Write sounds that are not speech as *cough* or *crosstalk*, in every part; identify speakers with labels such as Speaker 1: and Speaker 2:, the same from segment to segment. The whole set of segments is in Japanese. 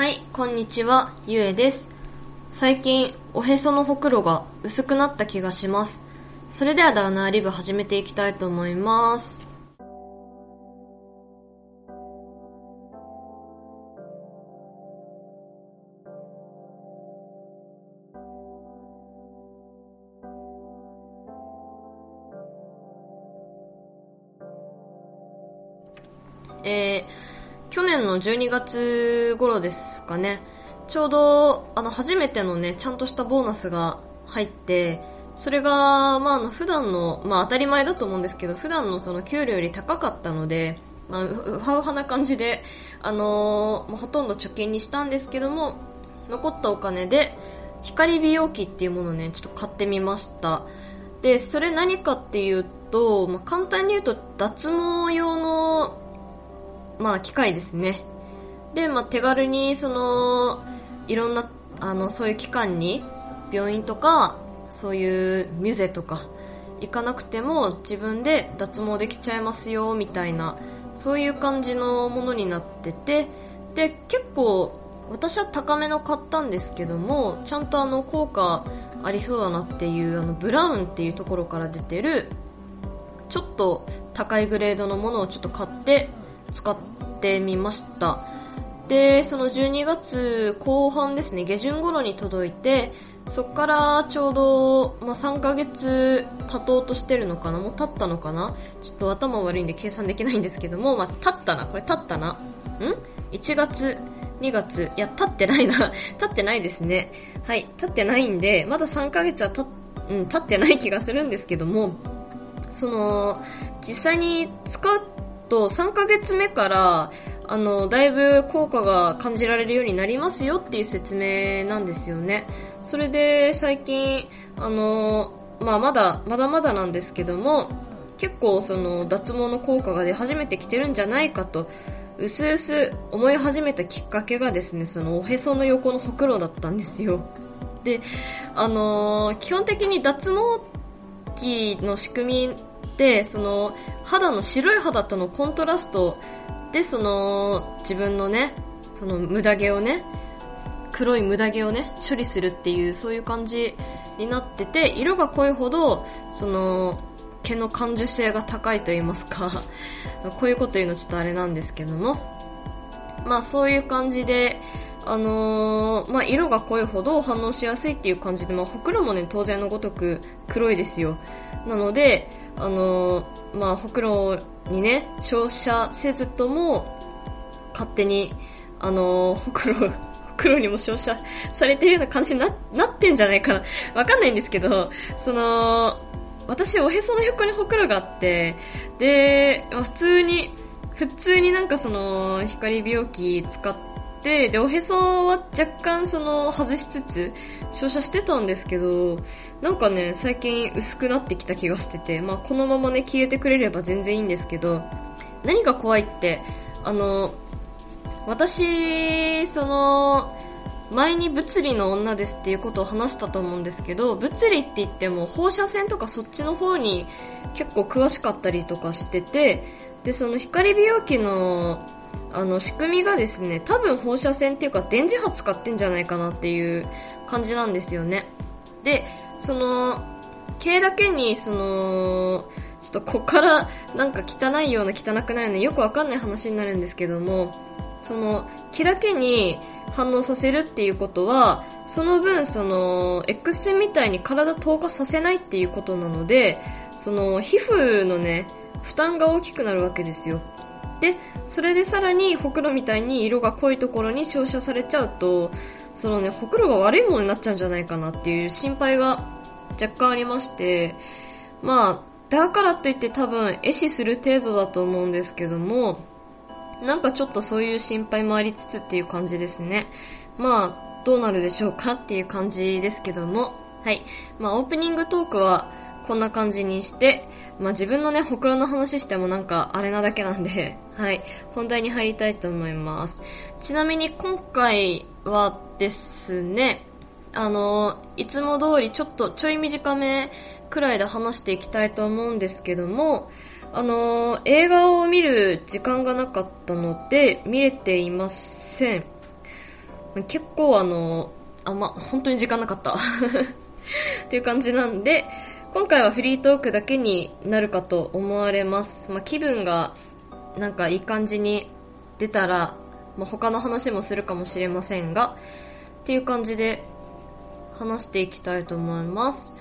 Speaker 1: はい、こんにちは、ゆえです。最近、おへそのほくろが薄くなった気がします。それではダウナーリブ始めていきたいと思います。年の12月頃ですかね。ちょうど、あの、初めてのね、ちゃんとしたボーナスが入って、それが、まあ、あの、普段の、まあ、当たり前だと思うんですけど、普段のその給料より高かったので、まあ、うはうはな感じで、あのーほとんど貯金にしたんですけども、残ったお金で、光美容器っていうものをね、ちょっと買ってみました。で、それ何かっていうと、まあ、簡単に言うと、脱毛用の、まあ、機械ですね。で、まあ、手軽に、その、いろんな、あの、そういう機関に、病院とか、そういうミュゼとか、行かなくても自分で脱毛できちゃいますよ、みたいな、そういう感じのものになってて、で、結構、私は高めの買ったんですけども、ちゃんとあの、効果ありそうだなっていう、あの、ブラウンっていうところから出てる、ちょっと高いグレードのものをちょっと買って使ってみました。で、その12月後半ですね、下旬頃に届いて、そっからちょうど、まあ、3ヶ月経とうとしてるのかなもう経ったのかなちょっと頭悪いんで計算できないんですけども、まあ、経ったな。これ経ったな。ん ?1 月、2月。いや、経ってないな。*laughs* 経ってないですね。はい、経ってないんで、まだ3ヶ月は経っ、うん、経ってない気がするんですけども、その、実際に使うと3ヶ月目から、あの、だいぶ効果が感じられるようになりますよっていう説明なんですよね。それで最近、あの、まあまだ、まだまだなんですけども、結構その脱毛の効果が出始めてきてるんじゃないかと、うすうす思い始めたきっかけがですね、そのおへその横のほくろだったんですよ。で、あの基本的に脱毛器の仕組みで、その、肌の白い肌とのコントラストで、その、自分のね、その無駄毛をね、黒い無駄毛をね、処理するっていう、そういう感じになってて、色が濃いほど、その、毛の感受性が高いと言いますか、*laughs* こういうこと言うのちょっとあれなんですけども、まあそういう感じで、あのーまあ色が濃いほど反応しやすいっていう感じで、まあほくろもね、当然のごとく黒いですよ。なので、あのーまあほくろにね、照射せずとも、勝手に、あのーほくろ、ほくろにも照射されてるような感じにな、なってんじゃないかな。わかんないんですけど、その、私おへその横にほくろがあって、で、普通に、普通になんかその、光美容器使って、で、おへそは若干その、外しつつ、照射してたんですけど、なんかね、最近薄くなってきた気がしてて、まあこのままね、消えてくれれば全然いいんですけど、何が怖いって、あの、私、その、前に物理の女ですっていうことを話したと思うんですけど、物理って言っても放射線とかそっちの方に結構詳しかったりとかしてて、で、その光美容器の、あの、仕組みがですね、多分放射線っていうか電磁波使ってんじゃないかなっていう感じなんですよね。で、その、毛だけに、その、ちょっとこっからなんか汚いような汚くないようなよくわかんない話になるんですけども、その、毛だけに反応させるっていうことは、その分、その、X 線みたいに体透過させないっていうことなので、その、皮膚のね、負担が大きくなるわけですよ。で、それでさらに、ほくろみたいに色が濃いところに照射されちゃうと、そのね、ほくろが悪いものになっちゃうんじゃないかなっていう心配が若干ありまして、まあ、だからといって多分、壊死する程度だと思うんですけども、なんかちょっとそういう心配もありつつっていう感じですね。まあ、どうなるでしょうかっていう感じですけども。はい。まあ、オープニングトークはこんな感じにして、まあ自分のね、ほくろの話してもなんかあれなだけなんで、*laughs* はい。本題に入りたいと思います。ちなみに今回はですね、あの、いつも通りちょっとちょい短めくらいで話していきたいと思うんですけども、あの映画を見る時間がなかったので見れていません。結構あの、あん、ま、本当に時間なかった。*laughs* っていう感じなんで、今回はフリートークだけになるかと思われます。まあ、気分がなんかいい感じに出たら、まあ、他の話もするかもしれませんが、っていう感じで話していきたいと思います。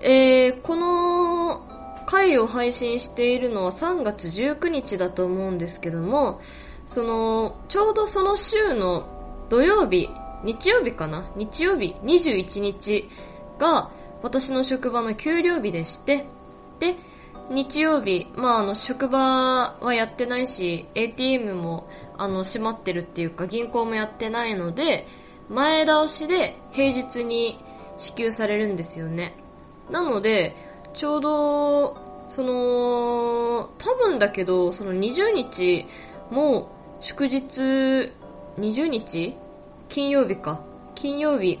Speaker 1: えー、この回を配信しているのは3月19日だと思うんですけども、その、ちょうどその週の土曜日、日曜日かな？日曜日21日が私の職場の給料日でして、で、日曜日、まああの職場はやってないし、ATM もあの閉まってるっていうか銀行もやってないので、前倒しで平日に支給されるんですよね。なので、ちょうど、その、多分だけど、その20日も祝日、20日？金曜日か。金曜日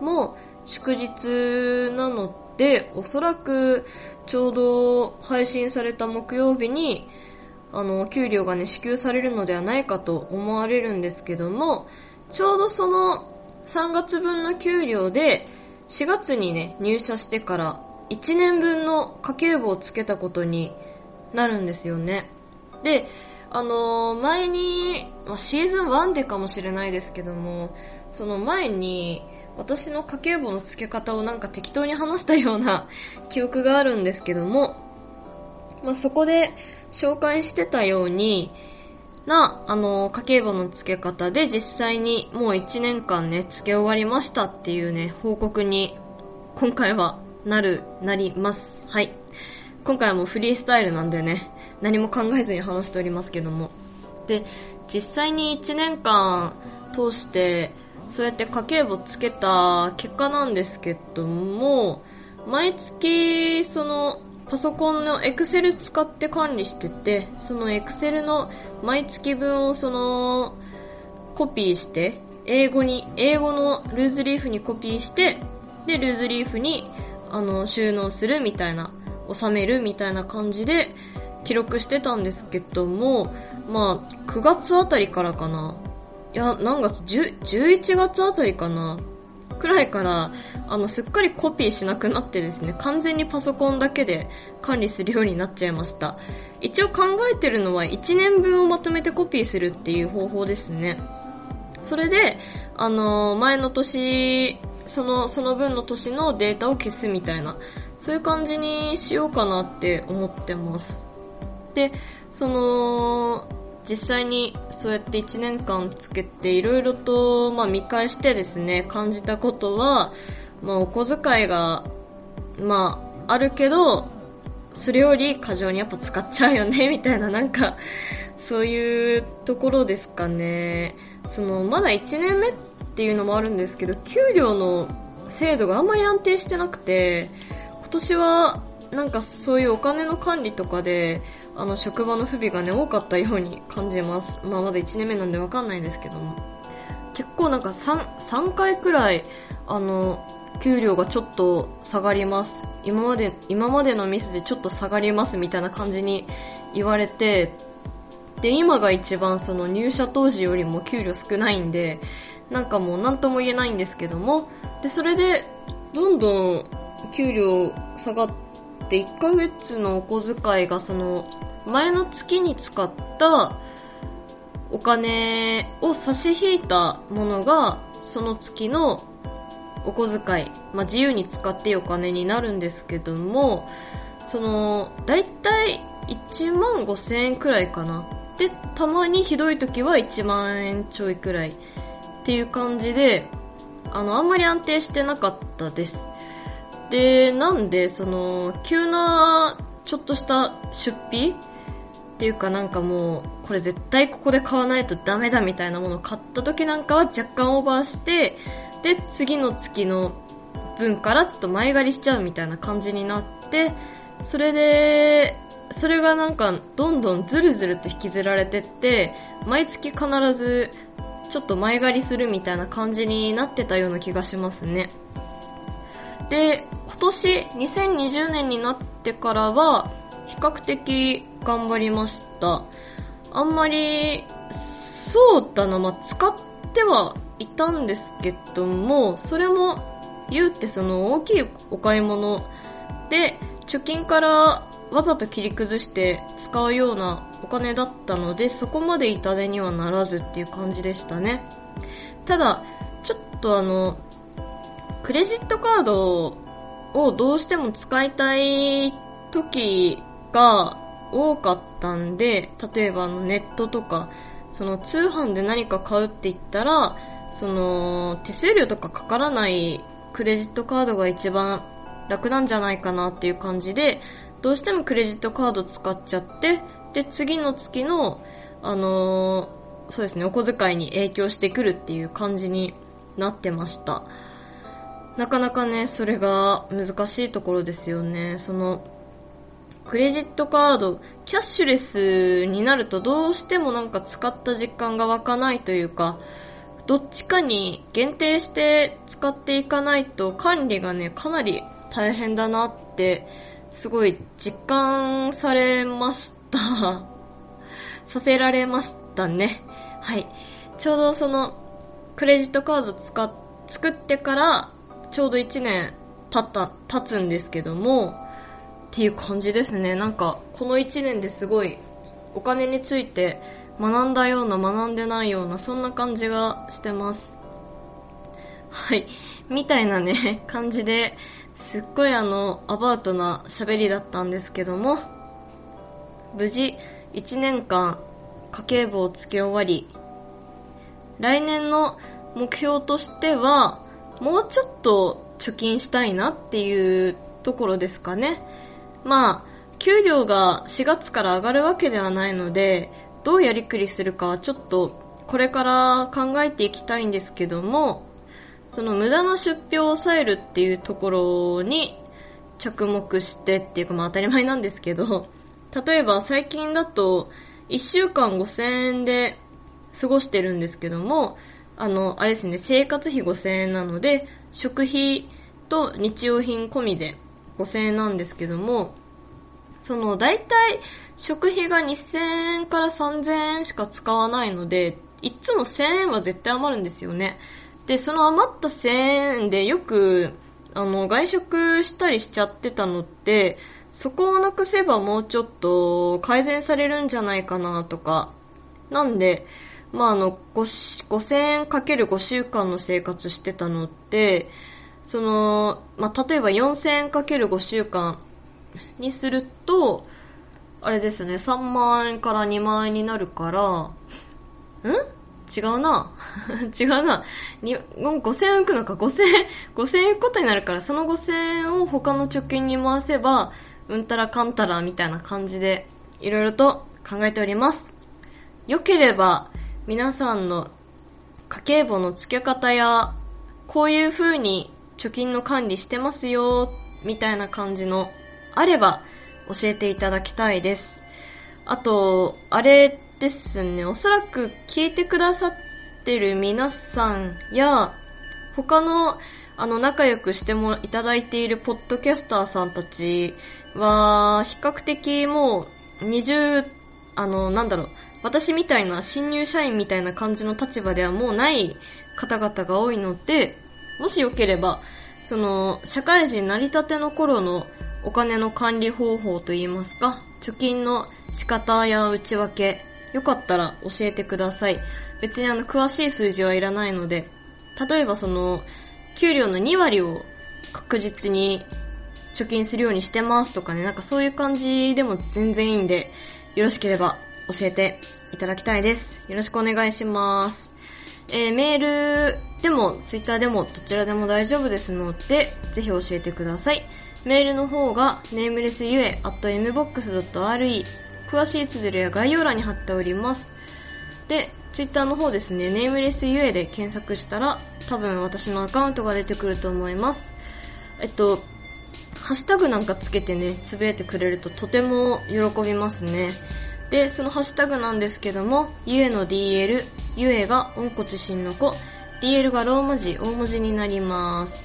Speaker 1: も祝日なので、おそらくちょうど配信された木曜日に、あの、給料がね、支給されるのではないかと思われるんですけども、ちょうどその3月分の給料で、4月にね、入社してから1年分の家計簿をつけたことになるんですよね。で、あの、前に、まあ、シーズン1でかもしれないですけども、その前に、私の家計簿の付け方をなんか適当に話したような *laughs* 記憶があるんですけども、まあ、そこで紹介してたように、な、あの、家計簿の付け方で実際にもう1年間ね、付け終わりましたっていうね、報告に、今回はなる、なります。はい。今回はもうフリースタイルなんでね、何も考えずに話しておりますけども。で、実際に1年間通して、そうやって家計簿つけた結果なんですけども、毎月、その、パソコンのエクセル使って管理してて、そのエクセルの毎月分をその、コピーして、英語に、英語のルーズリーフにコピーして、で、ルーズリーフに、あの、収納するみたいな、収めるみたいな感じで記録してたんですけども、まあ、9月あたりからかな。いや、何月 ?11 月あたりかな？くらいから、あの、すっかりコピーしなくなってですね、完全にパソコンだけで管理するようになっちゃいました。一応考えてるのは1年分をまとめてコピーするっていう方法ですね。それで、あの、前の年、その、その分の年のデータを消すみたいな、そういう感じにしようかなって思ってます。で、その、実際にそうやって1年間つけていろいろと、まあ、見返してですね、感じたことは、まあ、お小遣いが、まあ、あるけど、それより過剰にやっぱ使っちゃうよね、みたいな、なんか、そういうところですかね。その、まだ1年目っていうのもあるんですけど、給料の制度があんまり安定してなくて、今年は、なんかそういうお金の管理とかで、あの、職場の不備がね、多かったように感じます。まあ、まだ1年目なんでわかんないんですけども。結構なんか3、3回くらい、あの、給料がちょっと下がります。今まで、今までのミスでちょっと下がりますみたいな感じに言われて、で、今が一番その入社当時よりも給料少ないんで、なんかもう何とも言えないんですけども、で、それで、どんどん給料下がって1ヶ月のお小遣いがその前の月に使ったお金を差し引いたものが、その月のお小遣い、まあ、自由に使っていいお金になるんですけども、その、だいたい1万5千円くらいかな。で、たまにひどい時は1万円ちょいくらいっていう感じで、あの、あんまり安定してなかったです。で、なんで、その、急な、ちょっとした出費っていうかなんかもう、これ絶対ここで買わないとダメだみたいなものを買った時なんかは若干オーバーして、で、次の月の分からちょっと前借りしちゃうみたいな感じになって、それで、それがなんかどんどんずるずると引きずられてって、毎月必ずちょっと前借りするみたいな感じになってたような気がしますね。で、今年2020年になってからは、比較的頑張りました。あんまり、そうだな、まあ、使ってはいたんですけども、それも言うってその大きいお買い物で、貯金からわざと切り崩して使うようなお金だったので、そこまで痛手にはならずっていう感じでしたね。ただ、ちょっとあの、クレジットカードをどうしても使いたい時が多かったんで、例えばあのネットとか、その通販で何か買うって言ったら、その手数料とかかからないクレジットカードが一番楽なんじゃないかなっていう感じで、どうしてもクレジットカード使っちゃって、で、次の月の、あのー、そうですね、お小遣いに影響してくるっていう感じになってました。なかなかね、それが難しいところですよね。その、クレジットカード、キャッシュレスになるとどうしてもなんか使った実感が湧かないというか、どっちかに限定して使っていかないと管理がね、かなり大変だなってすごい実感されました。*laughs* させられましたね。はい。ちょうどその、クレジットカード使っ、作ってから、ちょうど1年経った、経つんですけども、っていう感じですね。なんか、この1年ですごい、お金について学んだような学んでないような、そんな感じがしてます。はい。みたいなね、*laughs* 感じで、すっごいあの、アバウトな喋りだったんですけども、無事1年間家計簿をつけ終わり、来年の目標としては、もうちょっと貯金したいなっていうところですかね。まあ、給料が4月から上がるわけではないので、どうやりくりするかはちょっとこれから考えていきたいんですけども、その無駄な出費を抑えるっていうところに着目してっていうかまあ当たり前なんですけど、例えば最近だと1週間5000円で過ごしてるんですけども、あの、あれですね、生活費5000円なので、食費と日用品込みで5000円なんですけども、その大体食費が2000円から3000円しか使わないので、いつも1000円は絶対余るんですよね。で、その余った1000円でよく、あの、外食したりしちゃってたのって、そこをなくせばもうちょっと改善されるんじゃないかなとか。なんで、まあ、あの、5000円かける5週間の生活してたのって、その、まあ、例えば4000円かける5週間にすると、あれですね、3万円から2万円になるから、ん？違うな。*laughs* 違うな。に5000円浮くのか。5000円、5000円浮くことになるから、その5000円を他の貯金に回せば、うんたらかんたらみたいな感じで、いろいろと考えております。よければ、皆さんの家計簿の付け方や、こういう風に貯金の管理してますよ、みたいな感じの、あれば、教えていただきたいです。あと、あれですね、おそらく聞いてくださってる皆さんや、他の、あの、仲良くしてもいただいているポッドキャスターさんたちは、比較的もう、20、あの、なんだろう、私みたいな新入社員みたいな感じの立場ではもうない方々が多いので、もしよければ、その、社会人成り立ての頃のお金の管理方法といいますか、貯金の仕方や内訳、よかったら教えてください。別にあの、詳しい数字はいらないので、例えばその、給料の2割を確実に貯金するようにしてますとかね、なんかそういう感じでも全然いいんで、よろしければ教えていただきたいです。よろしくお願いします。えー、メールでも、ツイッターでも、どちらでも大丈夫ですので、ぜひ教えてください。メールの方が、ネームレスゆえ、at mbox.re 詳しい綴りは概要欄に貼っております。で、ツイッターの方ですね、ネームレスゆえで検索したら、多分私のアカウントが出てくると思います。えっと、ハッシュタグなんかつけてね、つぶやいてくれるととても喜びますね。で、そのハッシュタグなんですけども、ゆえの DL、ゆえが温骨心の子、DL がローマ字、大文字になります。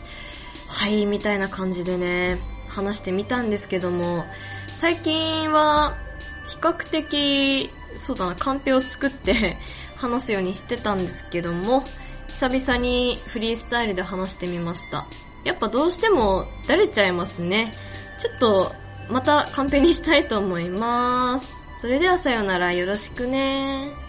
Speaker 1: はい、みたいな感じでね、話してみたんですけども、最近は、比較的、そうだな、カンペを作って話すようにしてたんですけども、久々にフリースタイルで話してみました。やっぱどうしても、だれちゃいますね。ちょっと、またカンペにしたいと思います。それではさよなら。よろしくね。